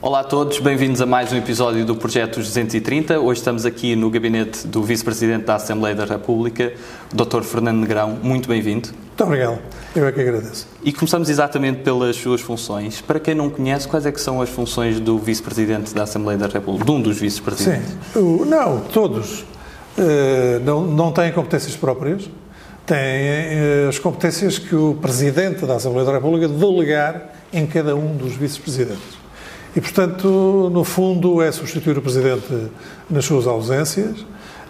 Olá a todos, bem-vindos a mais um episódio do Projeto 230. Hoje estamos aqui no gabinete do Vice-Presidente da Assembleia da República, o Dr. Fernando Negrão. Muito bem-vindo. Muito obrigado, eu é que agradeço. E começamos exatamente pelas suas funções. Para quem não conhece, quais é que são as funções do Vice-Presidente da Assembleia da República, de um dos Vice-Presidentes? Sim, não, todos uh, não, não têm competências próprias, têm uh, as competências que o Presidente da Assembleia da República delegar em cada um dos Vice-Presidentes. E, portanto, no fundo, é substituir o Presidente nas suas ausências,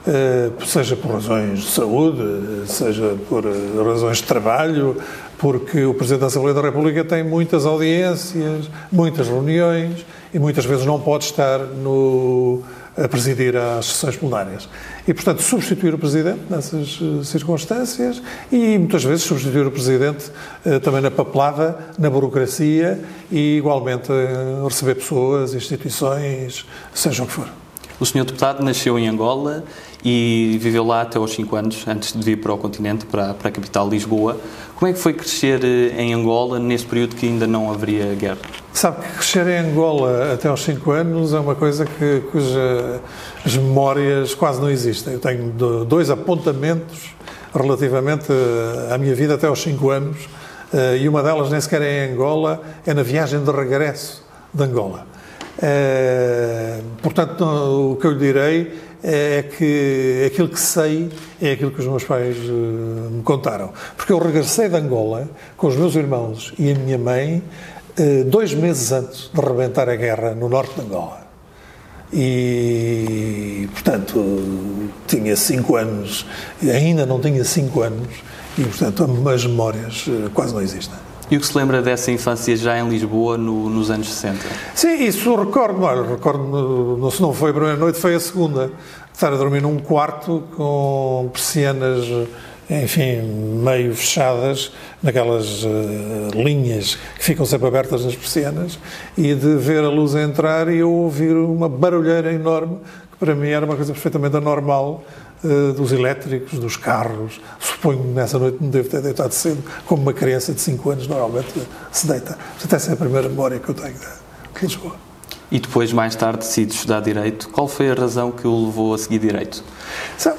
eh, seja por razões de saúde, seja por eh, razões de trabalho, porque o Presidente da Assembleia da República tem muitas audiências, muitas reuniões e muitas vezes não pode estar no, a presidir às sessões plenárias. E, portanto, substituir o Presidente nessas uh, circunstâncias e, muitas vezes, substituir o Presidente uh, também na papelada, na burocracia e, igualmente, uh, receber pessoas, instituições, seja o que for. O senhor deputado nasceu em Angola e viveu lá até aos 5 anos, antes de vir para o continente, para, para a capital Lisboa. Como é que foi crescer em Angola nesse período que ainda não haveria guerra? Sabe que crescer em Angola até aos 5 anos é uma coisa que, cujas memórias quase não existem. Eu tenho dois apontamentos relativamente à minha vida até aos 5 anos e uma delas nem sequer é em Angola, é na viagem de regresso de Angola. É, portanto, o que eu lhe direi é que aquilo que sei é aquilo que os meus pais me contaram. Porque eu regressei de Angola com os meus irmãos e a minha mãe dois meses antes de rebentar a guerra no norte de Angola. E, portanto, tinha cinco anos, ainda não tinha cinco anos, e, portanto, as memórias uh, quase não existem. E o que se lembra dessa infância já em Lisboa no, nos anos 60? Sim, isso recordo. Olha, recordo, se não foi a primeira noite, foi a segunda. Estar a dormir num quarto com persianas, enfim, meio fechadas, naquelas uh, linhas que ficam sempre abertas nas persianas, e de ver a luz entrar e eu ouvir uma barulheira enorme, que para mim era uma coisa perfeitamente anormal uh, dos elétricos, dos carros. Suponho que nessa noite me devo ter deitado cedo, como uma criança de 5 anos normalmente se deita. Portanto, essa é a primeira memória que eu tenho de Lisboa. E depois, mais tarde, decide estudar Direito. Qual foi a razão que o levou a seguir Direito?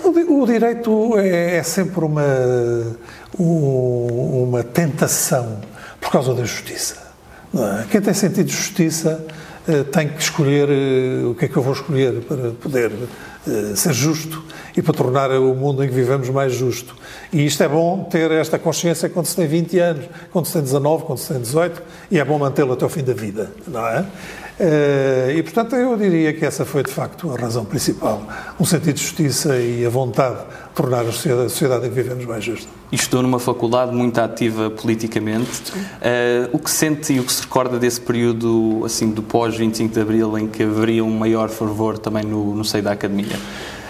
O, o Direito é, é, sempre uma, uma tentação por causa da justiça. É? Quem tem sentido de justiça uh, tem que escolher uh, o que é que eu vou escolher para poder uh, ser justo e para tornar o mundo em que vivemos mais justo. E isto é bom ter esta consciência quando se tem 20 anos, quando se tem 19, quando se tem 18, e é bom mantê-lo até o fim da vida, não é? Eh, e, portanto, eu diria que essa foi, de facto, a razão principal. Um sentido de justiça e a vontade de tornar a sociedade, a sociedade em que vivemos mais justa. E estou numa faculdade muito ativa politicamente. Uh, o que sente e o que se recorda desse período, assim, do pós-25 de Abril, em que haveria um maior fervor também no, no seio da academia?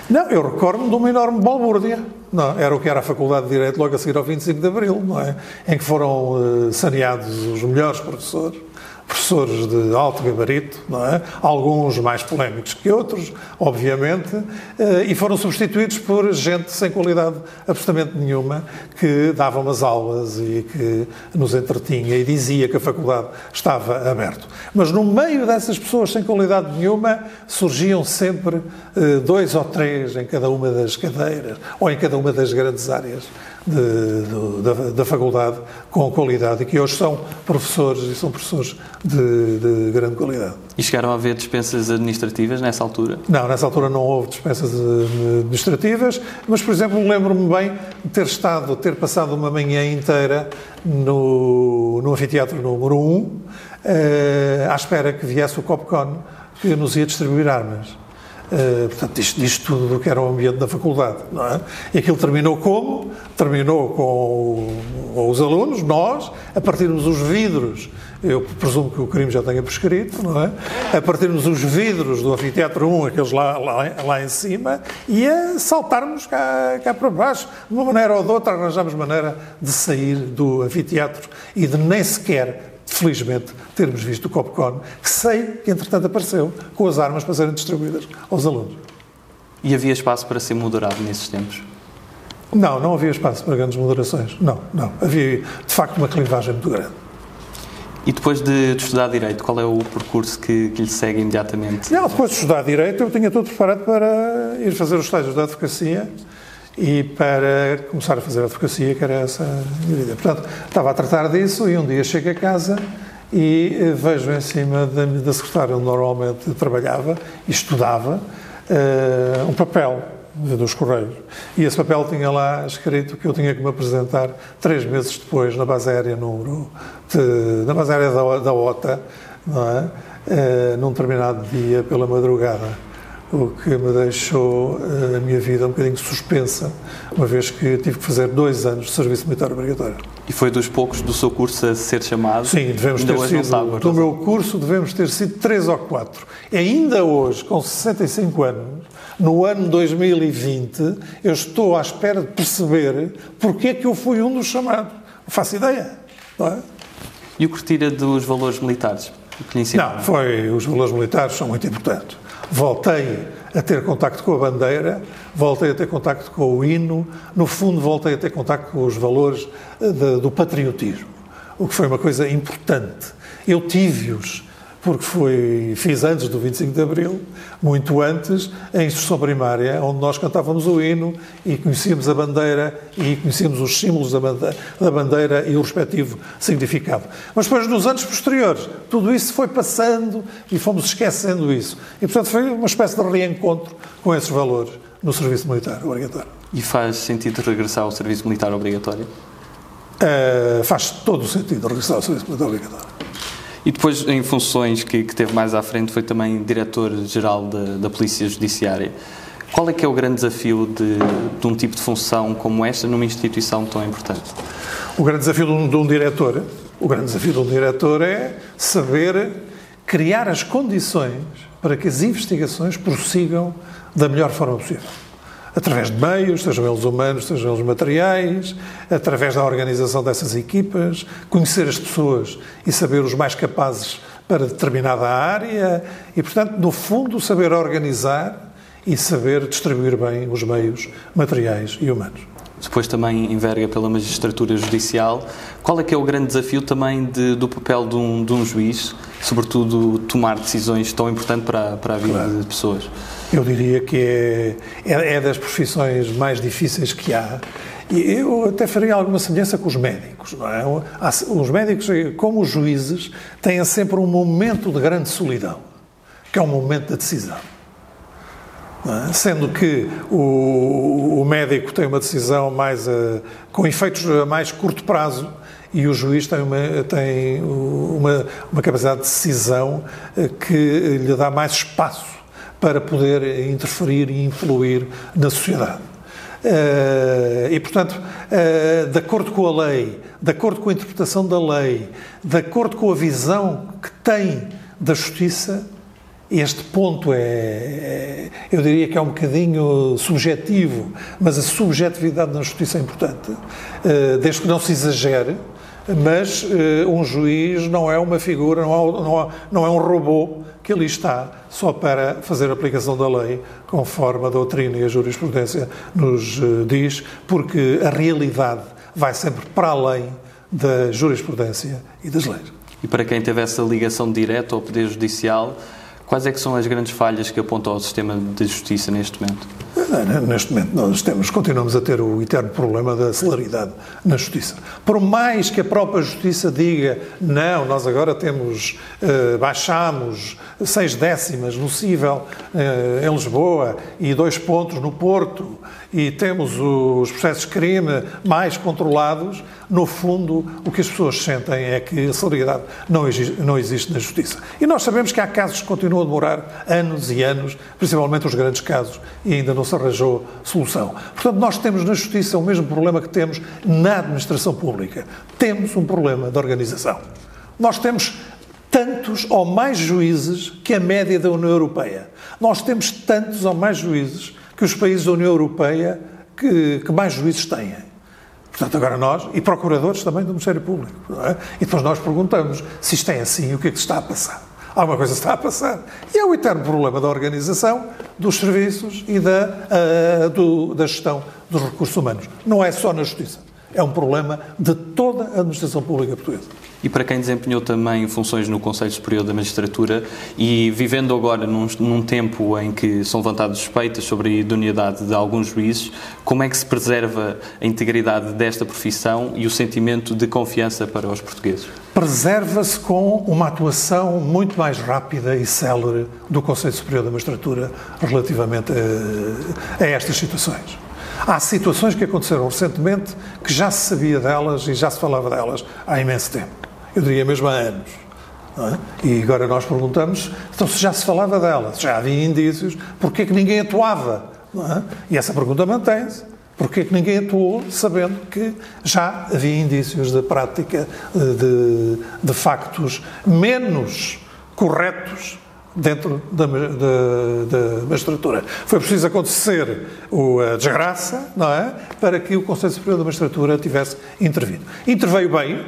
Não, eu recordo-me de uma enorme balbúrdia. Não, era o que era a Faculdade de Direito logo a seguir ao 25 de Abril, não é? Em que foram uh, saneados os melhores professores professores de alto gabarito, é? alguns mais polémicos que outros, obviamente, eh, e foram substituídos por gente sem qualidade absolutamente nenhuma, que dava umas aulas e que nos entretinha e dizia que a faculdade estava aberta. Mas no meio dessas pessoas sem qualidade nenhuma, surgiam sempre eh, dois ou três em cada uma das cadeiras, ou em cada uma das grandes áreas de, da, da, faculdade com qualidade e que hoje são professores e são professores de, de, grande qualidade. E chegaram a haver dispensas administrativas nessa altura? Não, nessa altura não houve dispensas administrativas, mas, por exemplo, lembro-me bem de ter estado, ter passado uma manhã inteira no, no anfiteatro número 1, eh, à espera que viesse o Copcon que nos ia distribuir armas. Uh, portanto, isto diz tudo do que era o ambiente da faculdade, não é? E aquilo terminou como? Terminou com, com os alunos, nós, a partirmos os vidros, eu presumo que o crime já tenha prescrito, não é? A partirmos os vidros do anfiteatro 1, aqueles lá, lá, lá em cima, e a saltarmos cá, cá para baixo. De uma maneira ou de outra, arranjamos maneira de sair do anfiteatro e de nem sequer felizmente, termos visto o Copcon, que sei que entretanto apareceu, com as armas para serem distribuídas aos alunos. E havia espaço para ser moderado nesses tempos? Não, não havia espaço para grandes moderações. Não, não. Havia, de facto, uma clivagem muito grande. E depois de, de, estudar Direito, qual é o percurso que, que, lhe segue imediatamente? Não, depois de estudar Direito, eu tinha tudo preparado para ir fazer os estágios da advocacia e para começar a fazer advocacia, que era essa a minha vida. Portanto, estava a tratar disso e um dia chego a casa e eh, vejo em cima da, da secretária onde normalmente trabalhava e estudava uh, um papel dos Correios. E esse papel tinha lá escrito que eu tinha que me apresentar três meses depois na base aérea número de, na base aérea da, da OTA, não é? Uh, num determinado dia pela madrugada o que me deixou eh, a minha vida um bocadinho suspensa, uma vez que tive que fazer dois anos de serviço militar obrigatório. E foi dos poucos do seu curso a ser chamado? Sim, devemos ter sido, sabe, do meu curso devemos ter sido três ou quatro. E ainda hoje, com 65 anos, no ano 2020, eu estou à espera de perceber porque é que eu fui um dos chamados. Não faço ideia, não é? E o que retira dos valores militares? Não, foi, os valores militares são muito importantes voltei a ter contacto com a bandeira, voltei a ter contacto com o hino, no fundo voltei a ter contacto com os valores eh, de, do patriotismo, o que foi uma coisa importante. Eu tive-os porque foi, fiz antes do 25 de Abril, muito antes, em instrução primária, onde nós cantávamos o hino e conhecíamos a bandeira e conhecíamos os símbolos da bandeira, da bandeira e o respectivo significado. Mas depois, nos anos posteriores, tudo isso foi passando e fomos esquecendo isso. E, portanto, foi uma espécie de reencontro com esses valores no serviço militar obrigatório. E faz sentido regressar ao serviço militar obrigatório? Uh, faz todo o sentido regressar ao serviço militar obrigatório. E depois, em funções que, que teve mais à frente, foi também diretor-geral da, da Polícia Judiciária. Qual é que é o grande desafio de, de, um tipo de função como esta numa instituição tão importante? O grande desafio de um, de um diretor, o grande desafio de um diretor é saber criar as condições para que as investigações prossigam da melhor forma possível através de meios, sejam eles humanos, sejam eles materiais, através da organização dessas equipas, conhecer as pessoas e saber os mais capazes para determinada área e, portanto, no fundo, saber organizar e saber distribuir bem os meios materiais e humanos. Depois também enverga pela magistratura judicial. Qual é que é o grande desafio também de, do papel de um, de um juiz, sobretudo tomar decisões tão importantes para, para a vida claro. de pessoas? Eu diria que é, é, é das profissões mais difíceis que há. E eu até faria alguma semelhança com os médicos. É? Os médicos, como os juízes, têm sempre um momento de grande solidão, que é o momento da decisão. É? Sendo que o, o, médico tem uma decisão mais uh, com efeitos a mais curto prazo e o juiz tem uma, tem uma, uma capacidade de decisão que lhe dá mais espaço para poder interferir e influir na sociedade. Uh, e, portanto, uh, de acordo com a lei, de acordo com a interpretação da lei, de acordo com a visão que tem da justiça, este ponto é, é, eu diria que é um bocadinho subjetivo, mas a subjetividade na justiça é importante, uh, desde que não se exagere, mas um juiz não é uma figura, não é, é, não é um robô que ali está só para fazer aplicação da lei, conforme a doutrina e a jurisprudência nos eh, diz, porque a realidade vai sempre para além da jurisprudência e das leis. E para quem teve essa ligação direta ao Poder Judicial, quais é que são as grandes falhas que apontam ao sistema de justiça neste momento? Neste momento nós temos, continuamos a ter o eterno problema da celeridade na justiça. Por mais que a própria justiça diga, não, nós agora temos, eh, baixamos seis décimas no cível eh, em Lisboa e dois pontos no Porto e temos os processos de crime mais controlados, no fundo o que as pessoas sentem é que a celeridade não existe, não existe na justiça. E nós sabemos que há casos que continuam a demorar anos e anos, principalmente os grandes casos, e ainda não se arranjou solução. Portanto, nós temos na Justiça o mesmo problema que temos na administração pública. Temos um problema de organização. Nós temos tantos ou mais juízes que a média da União Europeia. Nós temos tantos ou mais juízes que os países da União Europeia que, que mais juízes têm. Portanto, agora nós, e procuradores também do Ministério Público, é? e depois nós perguntamos se isto é assim, o que é que se está a passar? Alguma coisa está a passar. E é o eterno problema da organização, dos serviços e da, uh, do, da gestão dos recursos humanos. Não é só na justiça. É um problema de toda a administração pública portuguesa. E para quem desempenhou também funções no Conselho Superior da Magistratura e vivendo agora num, num, tempo em que são levantadas suspeitas sobre a idoneidade de alguns juízes, como é que se preserva a integridade desta profissão e o sentimento de confiança para os portugueses? Preserva-se com uma atuação muito mais rápida e célere do Conselho Superior da Magistratura relativamente a, a estas situações. Há situações que aconteceram recentemente que já se sabia delas e já se falava delas há imenso tempo eu diria mesmo há anos. É? E agora nós perguntamos, então se já se falava dela, se já havia indícios, porquê que ninguém atuava? É? E essa pergunta mantém-se. Porquê que ninguém atuou sabendo que já havia indícios de prática eh, de, de factos menos corretos dentro da, da, da, magistratura. Foi preciso acontecer a desgraça, não é? Para que o Conselho Superior da Magistratura tivesse intervido. Interveio bem,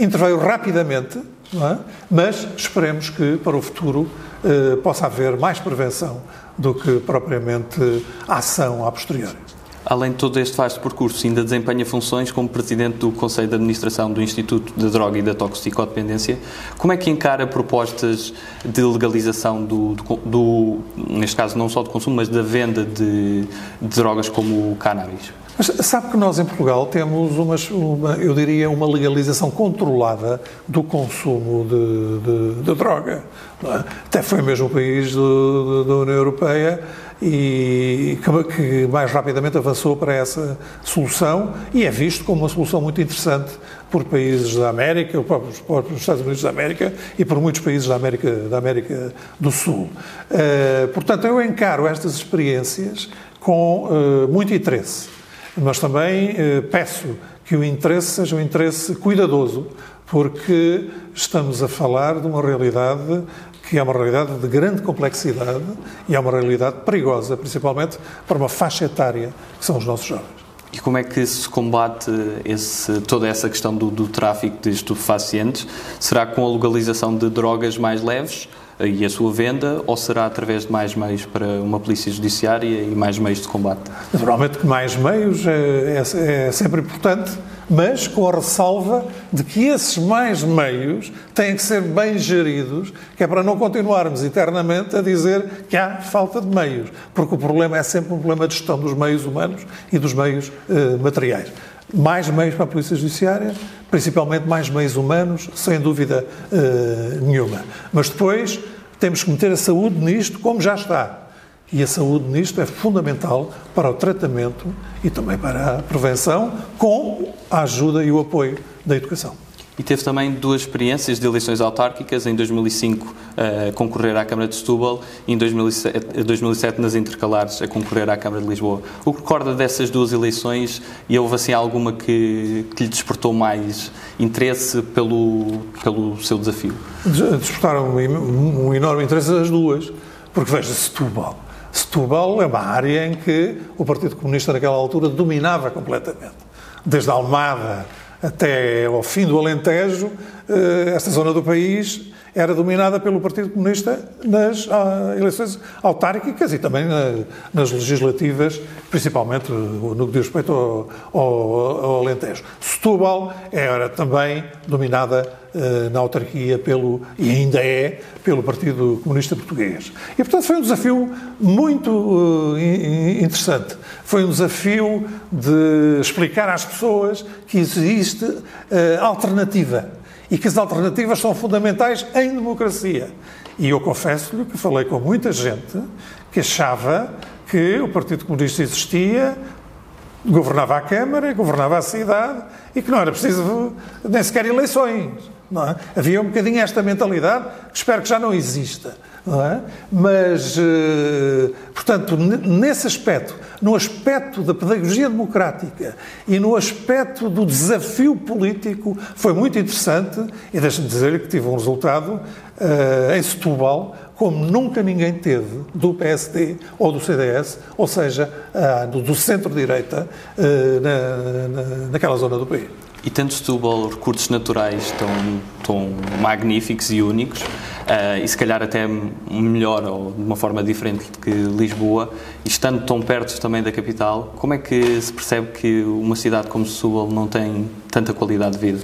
interveio rapidamente, é? mas esperemos que para o futuro eh, possa haver mais prevenção do que propriamente ação a posteriori. Além de todo este vasto percurso, ainda desempenha funções como Presidente do Conselho de Administração do Instituto de Droga e da Toxicodependência. Como é que encara propostas de legalização do, do, do neste caso não só do consumo, mas da venda de, de drogas como o cannabis? Mas sabe que nós em Portugal temos uma, eu diria, uma legalização controlada do consumo de, de, de droga. É? Até foi mesmo o país do, da União Europeia e que, mais rapidamente avançou para essa solução e é visto como uma solução muito interessante por países da América, por próprios Estados Unidos da América e por muitos países da América, da América do Sul. Uh, portanto, eu encaro estas experiências com uh, muito interesse mas também eh, peço que o interesse seja um interesse cuidadoso, porque estamos a falar de uma realidade que é uma realidade de grande complexidade e é uma realidade perigosa, principalmente para uma faixa etária que são os nossos jovens. E como é que se combate esse, toda essa questão do, do tráfico de estupefacientes? Será com a legalização de drogas mais leves? E a sua venda, ou será através de mais meios para uma polícia judiciária e mais meios de combate? Naturalmente que mais meios é, é, é sempre importante, mas com a ressalva de que esses mais meios têm que ser bem geridos, que é para não continuarmos eternamente a dizer que há falta de meios, porque o problema é sempre um problema de gestão dos meios humanos e dos meios eh, materiais. Mais meios para a Polícia Judiciária, principalmente mais meios humanos, sem dúvida uh, nenhuma. Mas depois temos que meter a saúde nisto como já está. E a saúde nisto é fundamental para o tratamento e também para a prevenção, com a ajuda e o apoio da educação. E teve também duas experiências de eleições autárquicas, em 2005 a concorrer à Câmara de Setúbal e em 2007, 2007 nas intercalares a concorrer à Câmara de Lisboa. O que recorda dessas duas eleições e houve assim alguma que, que lhe despertou mais interesse pelo, pelo seu desafio? Despertaram um, enorme interesse as duas, porque veja, Setúbal. Setúbal é uma área em que o Partido Comunista naquela altura dominava completamente. Desde Almada até ao fim do Alentejo, eh, esta zona do país era dominada pelo Partido Comunista nas ah, eleições autárquicas e também nas legislativas, principalmente no que diz respeito ao, ao, ao Alentejo. Setúbal era também dominada uh, na autarquia pelo, e ainda é, pelo Partido Comunista Português. E, portanto, foi um desafio muito interessante. Foi um desafio de explicar às pessoas que existe alternativa e que as alternativas são fundamentais em democracia. E eu confesso-lhe que falei com muita gente que achava que o Partido Comunista existia, governava a Câmara, governava a cidade e que não era preciso nem sequer eleições. É? Havia um bocadinho esta mentalidade que espero que já não exista. É? Mas, eh, portanto, nesse aspecto, no aspecto da pedagogia democrática e no aspecto do desafio político, foi muito interessante e deixe-me dizer-lhe que tive um resultado uh, em Setúbal como nunca ninguém teve do PSD ou do CDS, ou seja, uh, do centro-direita, uh, na, na, naquela zona do país. E tendo Setúbal recursos naturais tão, tão magníficos e únicos, uh, e se calhar até melhor ou de uma forma diferente que Lisboa, e estando tão perto também da capital, como é que se percebe que uma cidade como Setúbal não tem tanta qualidade de vida?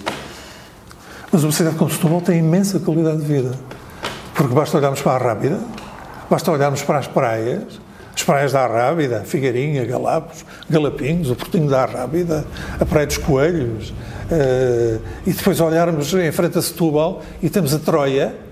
Mas uma cidade como Setúbal tem imensa qualidade de vida. Porque basta olharmos para a Rábida, basta olharmos para as praias, as praias da Arrábida, Figueirinha, Galapos, Galapinhos, o Portinho da Arrábida, a Praia dos Coelhos, uh, e depois olharmos em frente a Setúbal e temos a Troia,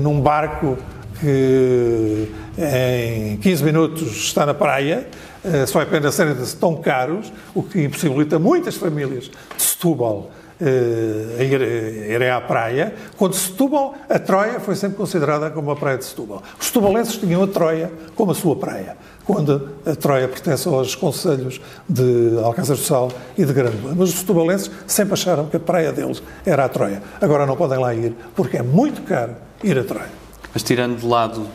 num barco que em 15 minutos está na praia, uh, só é pena serem tão caros, o que impossibilita muitas famílias de Setúbal a, ir, a irem à praia, quando Setúbal, a Troia foi sempre considerada como a praia de Setúbal. Os setubalenses tinham a Troia como a sua praia, quando a Troia pertence aos conselhos de Alcázar do Sal e de Grândola. Mas os setubalenses sempre acharam que a praia deles era a Troia. Agora não podem lá ir, porque é muito caro ir a Troia. Mas tirando de lado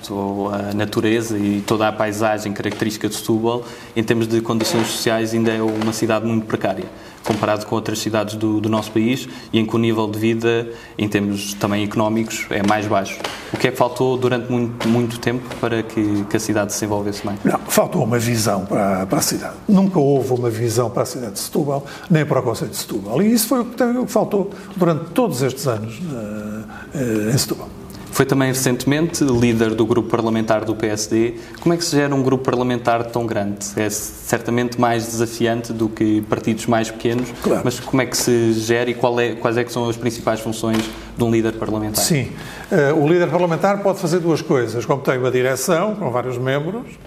a natureza e toda a paisagem característica de Setúbal, em termos de condições sociais ainda é uma cidade muito precária comparado com outras cidades do, do, nosso país e em que o nível de vida, em termos também económicos, é mais baixo. O que é que faltou durante muito, muito tempo para que, que, a cidade se desenvolvesse bem? Não, faltou uma visão para, para, a cidade. Nunca houve uma visão para a cidade de Setúbal, nem para o Conselho de Setúbal. E isso foi o que, o que faltou durante todos estes anos uh, uh, em Setúbal. Foi também recentemente líder do grupo parlamentar do PSD. Como é que se gera um grupo parlamentar tão grande? É certamente mais desafiante do que partidos mais pequenos, claro. mas como é que se gera e é, quais é que são as principais funções de um líder parlamentar? Sim, uh, o líder parlamentar pode fazer duas coisas. Como tem uma direção com vários membros,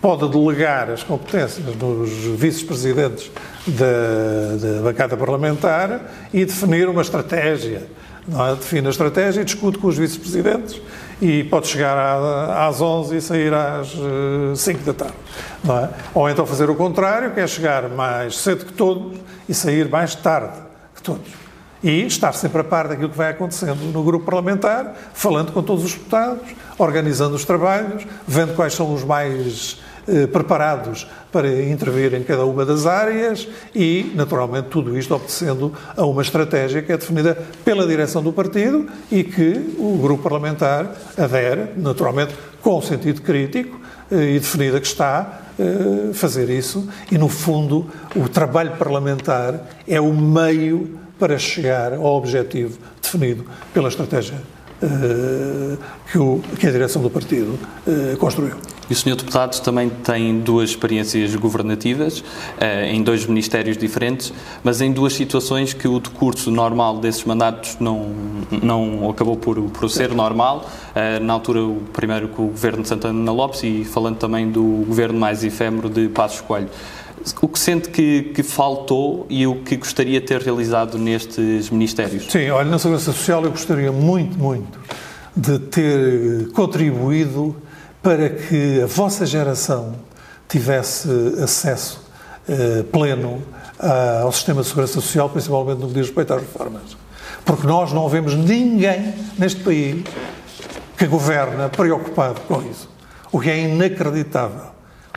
pode delegar as competências dos vice-presidentes da, da bancada parlamentar e definir uma estratégia não define a estratégia discute com os vice-presidentes e pode chegar às 11 e sair às 5 eh, da tarde. É? Ou então fazer o contrário, que é chegar mais cedo que todos e sair mais tarde que todos. E estar sempre a par daquilo que vai acontecendo no grupo parlamentar, falando com todos os deputados, organizando os trabalhos, vendo quais são os mais preparados para intervir em cada uma das áreas e, naturalmente, tudo isto obedecendo a uma estratégia que é definida pela direção do partido e que o grupo parlamentar adere, naturalmente, com sentido crítico eh, e definida que está eh, fazer isso. E, no fundo, o trabalho parlamentar é o meio para chegar ao objetivo definido pela estratégia que, o, que a direção do partido construiu. E o Sr. Deputado também tem duas experiências governativas, eh, em dois ministérios diferentes, mas em duas situações que o decurso normal desses mandatos não, não acabou por, por ser normal. Eh, na altura, o primeiro com o governo de Santana Lopes e falando também do governo mais efêmero de Passos Coelho. O que sente que, que, faltou e o que gostaria de ter realizado nestes ministérios? Sim, olha, na Segurança Social eu gostaria muito, muito de ter contribuído para que a vossa geração tivesse acesso uh, pleno ao sistema de segurança social, principalmente no que diz respeito às reformas. Porque nós não vemos ninguém neste país que governa preocupado com isso. O que é inacreditável.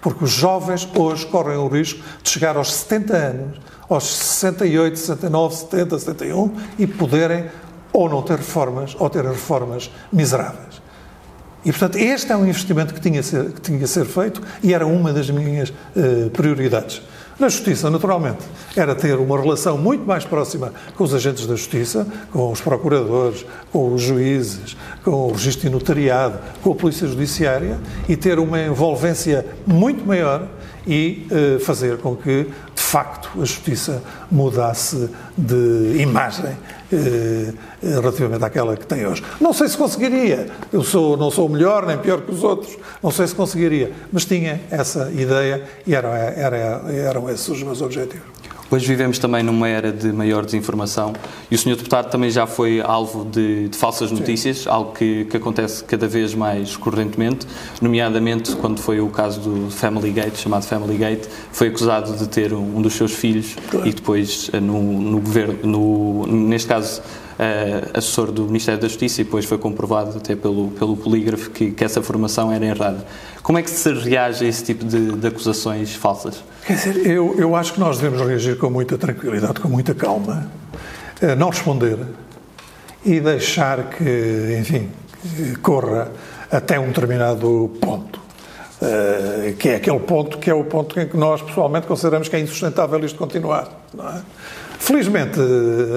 Porque os jovens hoje correm o risco de chegar aos 70 anos, aos 68, 69, 70, 71 e poderem ou não ter reformas ou ter reformas miseráveis. E, portanto, este é um investimento que tinha, ser, que tinha ser feito e era uma das minhas uh, prioridades. Na Justiça, naturalmente, era ter uma relação muito mais próxima com os agentes da Justiça, com os procuradores, com os juízes, com o registro notariado, com a Polícia Judiciária e ter uma envolvência muito maior e uh, fazer com que, de facto, a Justiça mudasse de imagem eh, relativamente àquela que tem hoje. Não sei se conseguiria, eu sou, não sou melhor nem pior que os outros, não sei se conseguiria, mas tinha essa ideia e era, era, eram esses os meus objetivos. Hoje vivemos também numa era de maior desinformação e o Sr. Deputado também já foi alvo de, de falsas notícias, Sim. algo que, que, acontece cada vez mais recorrentemente, nomeadamente quando foi o caso do Family Gate, chamado Family Gate, foi acusado de ter um, um dos seus filhos claro. e depois eh, no, no governo, no, neste caso assessor do Ministério da Justiça e depois foi comprovado até pelo, pelo polígrafo que, que essa formação era errada. Como é que se reage a esse tipo de, de acusações falsas? Quer dizer, eu, eu acho que nós devemos reagir com muita tranquilidade, com muita calma, uh, não responder e deixar que, enfim, corra até um determinado ponto. Uh, que é aquele ponto que é o ponto em que nós pessoalmente consideramos que é insustentável isto continuar. É? Felizmente,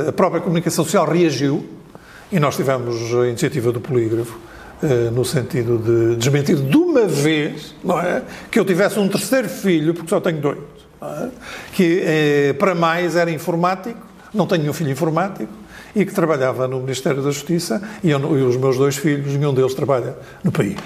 a própria comunicação social reagiu E nós tivemos a iniciativa do polígrafo, eh, no sentido de desmentir de uma vez, não é? Que eu tivesse um terceiro filho, porque só tenho dois, é? que eh, para mais era informático, não tenho nenhum filho informático, e que trabalhava no Ministério da Justiça, e, eu, e os meus dois filhos, nenhum deles trabalha no país.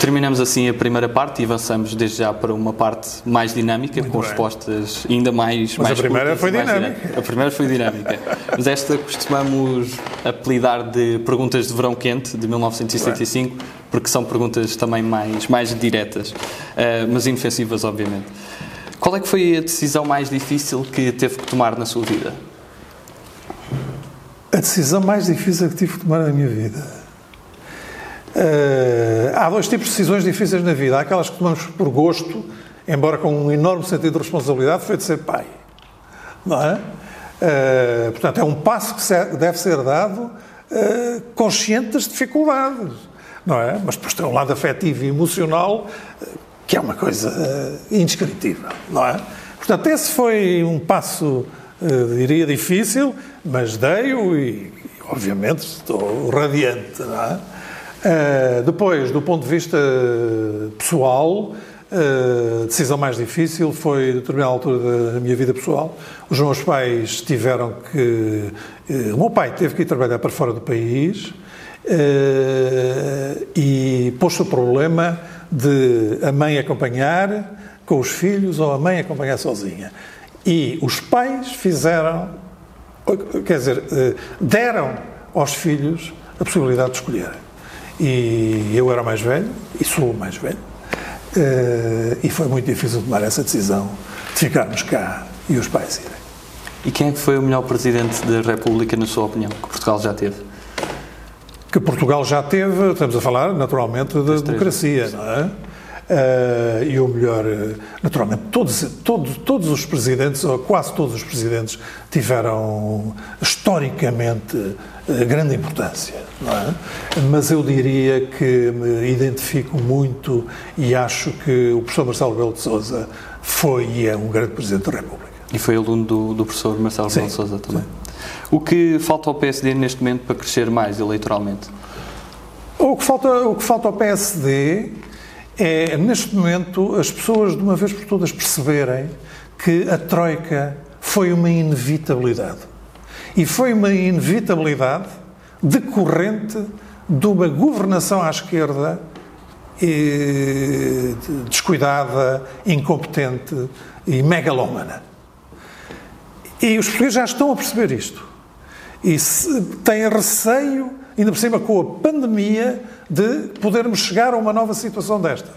Terminamos assim a primeira parte e avançamos desde já para uma parte mais dinâmica, Muito com bem. respostas ainda mais. Mas mais a primeira curtas, foi dinâmica. A primeira foi dinâmica. Mas esta costumamos apelidar de perguntas de verão quente, de 1975, bem. porque são perguntas também mais, mais diretas, uh, mas inofensivas, obviamente. Qual é que foi a decisão mais difícil que teve que tomar na sua vida? A decisão mais difícil que tive que tomar na minha vida. Há dois tipos de decisões difíceis na vida. Há aquelas que tomamos por gosto, embora com um enorme sentido de responsabilidade, foi de ser pai. Não é? Uh, portanto, é um passo que deve ser dado uh, consciente das dificuldades. Não é? Mas depois tem um lado afetivo e emocional que é uma coisa indescritível. Não é? Portanto, esse foi um passo, diria, difícil, mas dei-o e, obviamente, estou radiante. Não é? Uh, depois, do ponto de vista pessoal, a uh, decisão mais difícil foi, a determinada altura da minha vida pessoal, os meus pais tiveram que. Uh, o meu pai teve que ir trabalhar para fora do país e pôs-se o problema de a mãe acompanhar com os filhos ou a mãe acompanhar sozinha. E os pais fizeram, quer dizer, deram aos filhos a possibilidade de escolherem. E eu era mais velho, e sou mais velho, eh, e foi muito difícil tomar essa decisão de ficarmos cá e os pais irem. E quem é que foi o melhor presidente da República, na sua opinião, que Portugal já teve? Que Portugal já teve, estamos a falar naturalmente da democracia, não é? Uh, e o melhor, eh, naturalmente, todos, todos, todos os presidentes, ou quase todos os presidentes, tiveram historicamente grande importância, é? Mas eu diria que me identifico muito e acho que o professor Marcelo Belo de Souza foi e é um grande presidente da República. E foi aluno do, do professor Marcelo Belo de Souza também. Sim. O que falta ao PSD neste momento para crescer mais eleitoralmente? O que falta, o que falta ao PSD é, neste momento, as pessoas de uma vez por todas perceberem que a Troika foi uma inevitabilidade. E foi uma inevitabilidade decorrente de uma governação à esquerda descuidada, incompetente e megalómana. E os portugueses já estão a perceber isto. E têm receio ainda por cima com a pandemia, de podermos chegar a uma nova situação destas.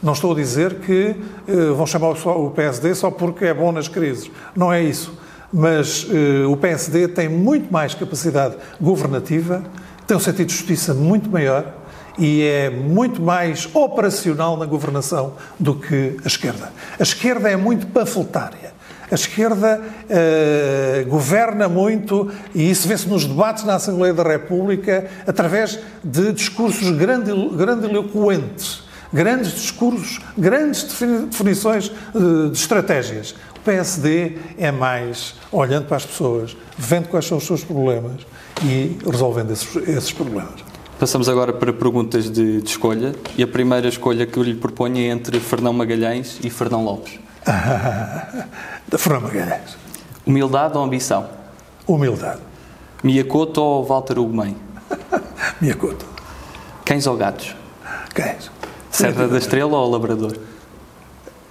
Não estou a dizer que uh, vão chamar o PSD só porque é bom nas crises. Não é isso. Mas uh, o PSD tem muito mais capacidade governativa, tem um sentido de justiça muito maior e é muito mais operacional na governação do que a esquerda. A esquerda é muito panfletária. A esquerda uh, governa muito, e isso vê-se nos debates na Assembleia da República, através de discursos grandiloquentes, grandes discursos, grandes definições uh, de estratégias. O PSD é mais olhando para as pessoas, vendo quais são os seus problemas e resolvendo esses, esses problemas. Passamos agora para perguntas de, de, escolha e a primeira escolha que eu lhe proponho é entre Fernão Magalhães e Fernão Lopes. Fernão Magalhães. Humildade ou ambição? Humildade. Miyakoto ou Walter Ugumem? Miyakoto. Cães ou gatos? Cães. Serra da Estrela ou Labrador?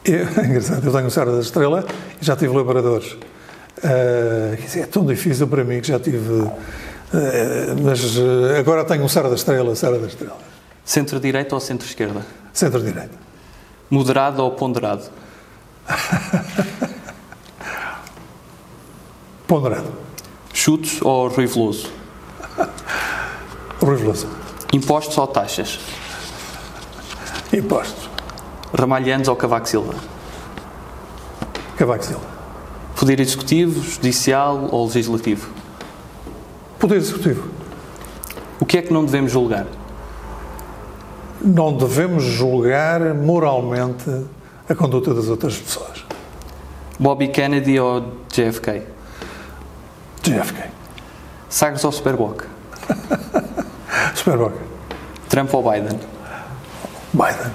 Eu, é engraçado, eu tenho Serra da Estrela e já tive labradores. Uh, é tão difícil para mim que já tive. Uh, mas uh, agora tenho um Serra da Estrela, Serra da Estrela. Centro-direita ou centro-esquerda? Centro-direita. Moderado ou ponderado? Ponderado. Chutes ou Rui Veloso? Rui Veloso. Impostos ou taxas? Impostos. Ramalhantes ou Cavaco Silva? Cavaco Silva. Poder Executivo, Judicial ou Legislativo? Poder Executivo. O que é que não devemos julgar? Não devemos julgar moralmente a conduta das outras pessoas. Bobby Kennedy ou JFK? JFK. Sagres ou Superboc? Superboc. Trump ou Biden? Biden.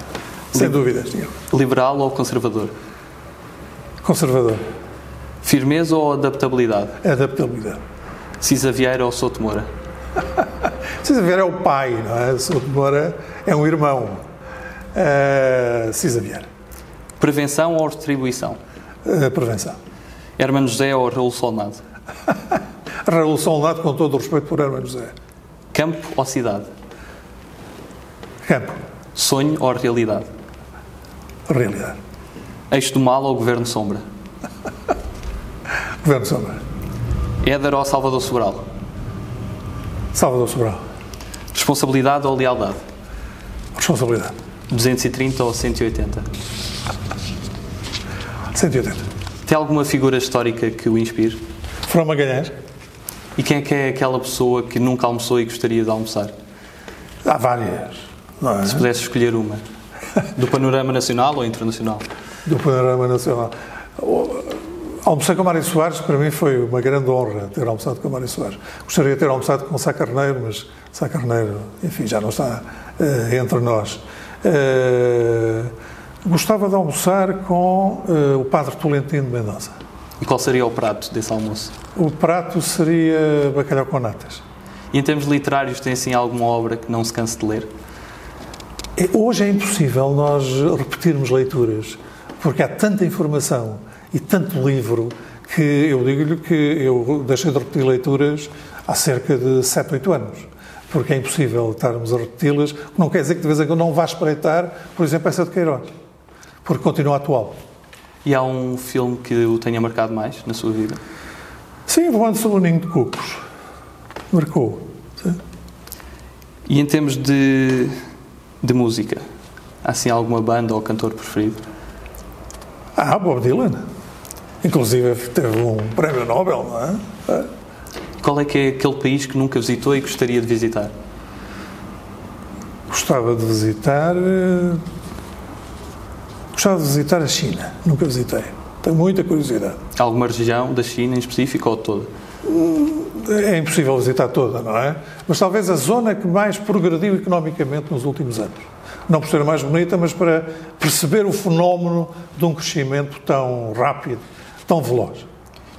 Sem dúvidas. nenhuma. Liberal ou conservador? Conservador. Firmeza ou adaptabilidade? Adaptabilidade. Cisa Vieira ou Souto Moura? Cisa Vieira é o pai, não é? Souto Moura é um irmão. Uh, Cisa Vieira. Prevenção ou retribuição? Uh, prevenção. Hermano José ou Raul Solnado? Raul Solnado, com todo o respeito por Hermano José. Campo ou cidade? Campo. Sonho ou realidade? Realidade. Eixo do mal ou governo sombra? Governo Sombra. Éder ou Salvador Sobral? Salvador Sobral. Responsabilidade ou lealdade? Responsabilidade. 230 ou 180? 180. Tem alguma figura histórica que o inspire? From Magalhães. E quem é que é aquela pessoa que nunca almoçou e gostaria de almoçar? Há várias. É? Se pudesse escolher uma. Do panorama nacional ou internacional? Do panorama nacional. Almocei com Mário Soares, para mim foi uma grande honra ter almoçado com Mário Soares. Gostaria de ter almoçado com Sá Carneiro, mas Sá Carneiro, enfim, já não está eh, entre nós. Eh, gostava de almoçar com eh, o Padre Tolentino de Mendonça. E qual seria o prato desse almoço? O prato seria bacalhau com natas. E em termos literários, tem assim alguma obra que não se canse de ler? É, Hoje é impossível nós repetirmos leituras, porque há tanta informação e tanto livro que eu digo-lhe que eu deixei de repetir leituras há cerca de 7, 8 anos. Porque é impossível estarmos a repeti-las, não quer dizer que de vez em quando não vá espreitar, por exemplo, essa de Queiroz, porque continua atual. E há um filme que o tenha marcado mais na sua vida? Sim, voando sobre o ninho de cucos. Marcou. Sim. E em termos de, de música, há assim alguma banda ou cantor preferido? Ah, Bob Dylan. Inclusive teve um prémio Nobel, não é? Qual é que é aquele país que nunca visitou e gostaria de visitar? Gostava de visitar. eh, Gostava de visitar a China. Nunca visitei. Tenho muita curiosidade. Alguma região da China em específico ou toda? É impossível visitar toda, não é? Mas talvez a zona que mais progrediu economicamente nos últimos anos. Não por ser a mais bonita, mas para perceber o fenómeno de um crescimento tão rápido, tão veloz.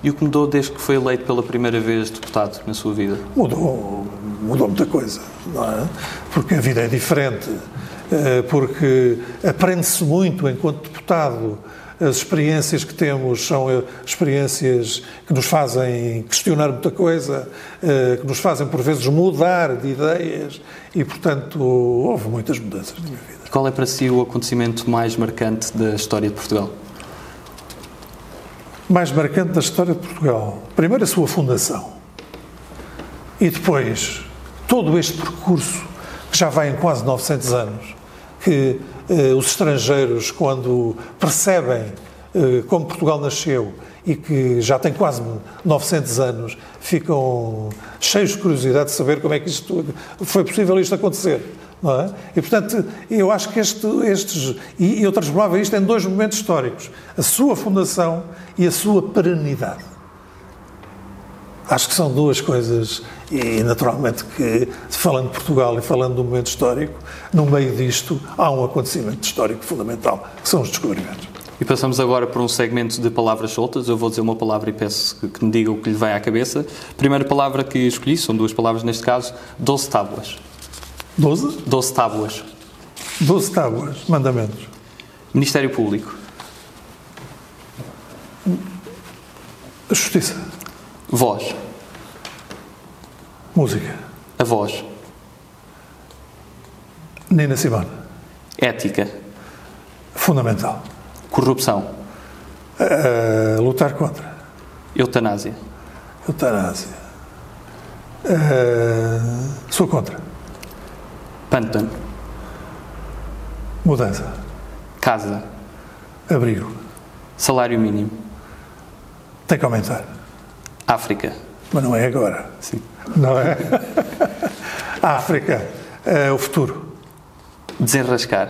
E o que mudou desde que foi eleito pela primeira vez deputado na sua vida? Mudou, mudou muita coisa, não é? Porque a vida é diferente, eh, porque aprende-se muito enquanto deputado. As experiências que temos são eh, experiências que nos fazem questionar muita coisa, eh, que nos fazem por vezes mudar de ideias e, portanto, houve muitas mudanças na minha vida. E qual é para si o acontecimento mais marcante da história de Portugal? mais marcante da história de Portugal. Primeiro, a sua fundação. E depois, todo este percurso, que já vai em quase 900 anos, que os estrangeiros, quando percebem eh, como Portugal nasceu e que já tem quase 900 anos, ficam cheios de curiosidade de saber como é que isto foi possível isto acontecer. Não é? E, portanto, eu acho que este, estes. E eu transformava isto em dois momentos históricos: a sua fundação e a sua perenidade. Acho que são duas coisas, e naturalmente que, falando de Portugal e falando do momento histórico, no meio disto há um acontecimento histórico fundamental, que são os descobrimentos. E passamos agora por um segmento de palavras soltas. Eu vou dizer uma palavra e peço que, que me diga o que lhe vai à cabeça. Primeira palavra que escolhi, são duas palavras neste caso, 12 tábuas. Doze? 12 tábuas. Doze tábuas, mandamentos. Ministério Público. A justiça, Voz. Música, A voz. Nina Simone, Ética. fundamental. Corrupção. Uh, lutar contra. Eutanásia. Eutanásia. Uh, sou contra. Pântano. Mudança. Casa. Abrigo. Salário mínimo. Tem que aumentar. África. Mas não é agora. Sim. Não é? A África. Uh, o futuro. Desenrascar.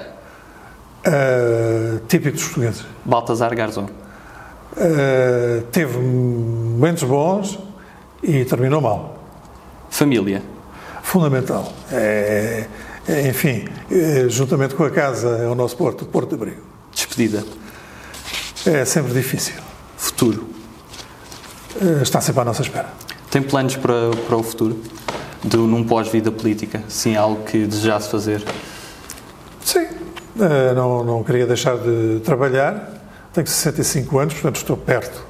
Uh, típico dos portugueses. Baltazar Garzón. Uh, teve momentos bons e terminou mal. Família. Fundamental. É, é, enfim, é, juntamente com a casa, é o nosso porto, o porto de abrigo. Despedida. É sempre difícil. Futuro. É, está sempre à nossa espera. Tem planos para, para o futuro? De, num pós-vida política? Sim, algo que desejasse fazer? Sim. É, não, não queria deixar de trabalhar. Tenho 65 anos, portanto estou perto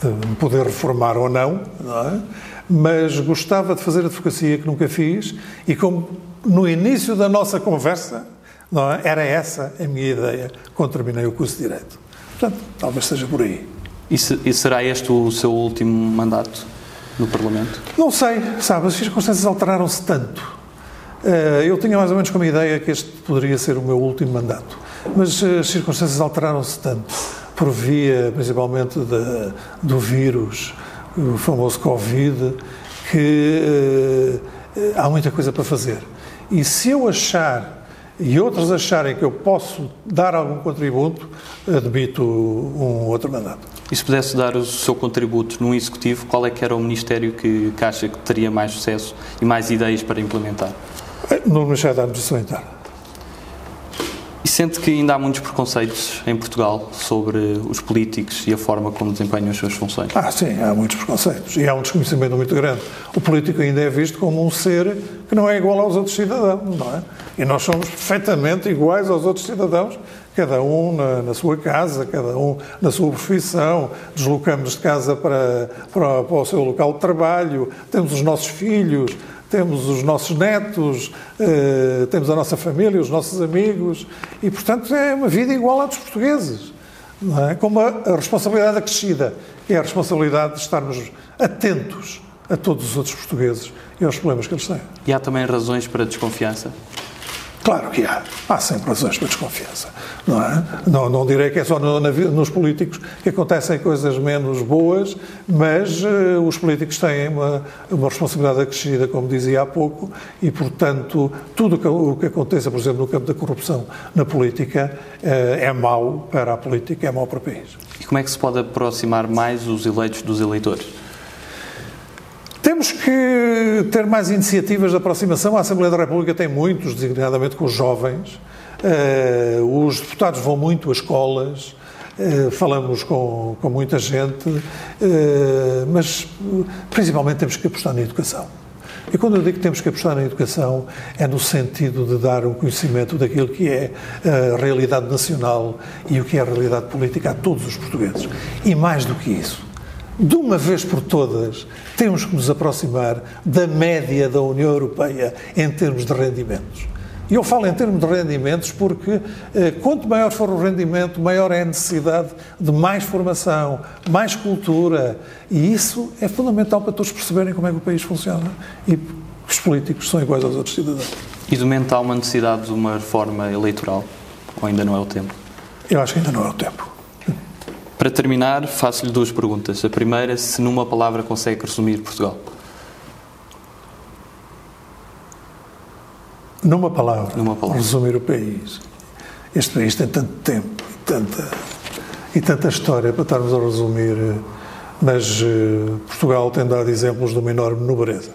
de me poder reformar ou não, não é? mas gostava de fazer advocacia que nunca fiz e como no início da nossa conversa não é? era essa a minha ideia quando terminei o curso de Direito. Portanto, talvez seja por aí. E, se, e será este o seu último mandato no Parlamento? Não sei, sabe, as circunstâncias alteraram-se tanto. Eh, eu tinha mais ou menos como ideia que este poderia ser o meu último mandato, mas as circunstâncias alteraram-se tanto por via, principalmente, de, do vírus, o famoso Covid, que uh, há muita coisa para fazer. E se eu achar e outros acharem que eu posso dar algum contributo, admito um outro mandato. E se pudesse dar o seu contributo num executivo, qual é que era o ministério que, que acha que teria mais sucesso e mais ideias para implementar? No Ministério da Administração Interna. E sente que ainda há muitos preconceitos em Portugal sobre os políticos e a forma como desempenham as suas funções? Ah, sim, há muitos preconceitos. E há um desconhecimento muito grande. O político ainda é visto como um ser que não é igual aos outros cidadãos, não é? E nós somos perfeitamente iguais aos outros cidadãos, cada um na, na sua casa, cada um na sua profissão, deslocamos de casa para, para, para o seu local de trabalho, temos os nossos filhos, temos os nossos netos, eh, temos a nossa família, os nossos amigos, e, portanto, é uma vida igual à dos portugueses. É? Com uma responsabilidade acrescida, que é a responsabilidade de estarmos atentos a todos os outros portugueses e aos problemas que eles têm. E há também razões para desconfiança? Claro que há. Há sempre razões para desconfiança. Não, é? não, não direi que é só no, nos políticos que acontecem coisas menos boas, mas uh, os políticos têm uma, uma responsabilidade acrescida, como dizia há pouco, e, portanto, tudo que, o que aconteça, por exemplo, no campo da corrupção na política, uh, é mau para a política, é mau para o país. E como é que se pode aproximar mais os eleitos dos eleitores? Temos que ter mais iniciativas de aproximação. A Assembleia da República tem muitos, designadamente com os jovens. Uh, os deputados vão muito a escolas, uh, falamos com, com muita gente, uh, mas principalmente temos que apostar na educação. E quando eu digo que temos que apostar na educação, é no sentido de dar um conhecimento daquilo que é a realidade nacional e o que é a realidade política a todos os portugueses. E mais do que isso, de uma vez por todas, temos que nos aproximar da média da União Europeia em termos de rendimentos. E eu falo em termos de rendimentos porque eh, quanto maior for o rendimento, maior é a necessidade de mais formação, mais cultura. E isso é fundamental para todos perceberem como é que o país funciona e que os políticos são iguais aos outros cidadãos. E de momento há uma necessidade de uma reforma eleitoral? Ou ainda não é o tempo? Eu acho que ainda não é o tempo. Para terminar, faço-lhe duas perguntas. A primeira, se numa palavra consegue resumir Portugal. Numa palavra, numa palavra. resumir o país. Este país tem tanto tempo e tanta, e tanta história para estarmos a resumir, mas uh, Portugal tem dado exemplos de uma enorme nobreza.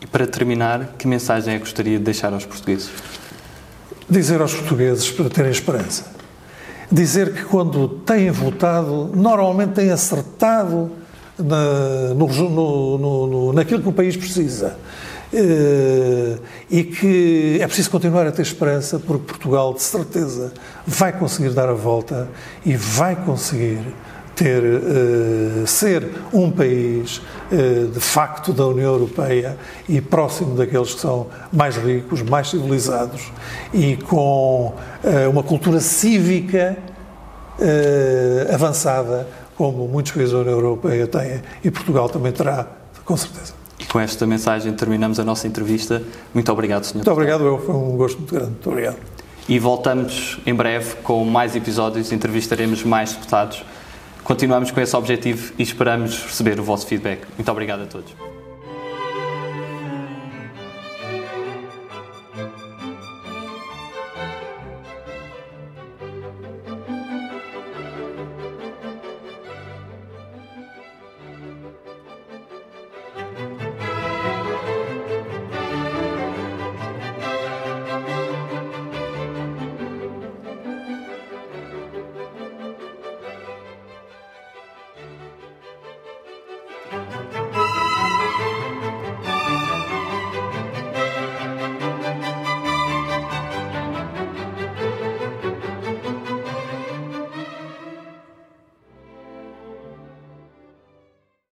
E para terminar, que mensagem é que gostaria de deixar aos portugueses? Dizer aos portugueses para terem esperança dizer que quando têm votado, normalmente têm acertado na, no, no, no, naquilo que o país precisa. Uh, e que é preciso continuar a ter esperança, porque Portugal, de certeza, vai conseguir dar a volta e vai conseguir ter, uh, ser um país uh, de facto da União Europeia e próximo daqueles que são mais ricos, mais civilizados e com uh, uma cultura cívica avançada, como muitos países da União Europeia têm e Portugal também terá, com certeza. E com esta mensagem terminamos a nossa entrevista. Muito obrigado, Sr. Muito obrigado, eu. Foi um gosto muito grande. Muito obrigado. E voltamos em breve com mais episódios, entrevistaremos mais deputados continuamos com esse objetivo e esperamos receber o vosso feedback. Muito obrigado a todos.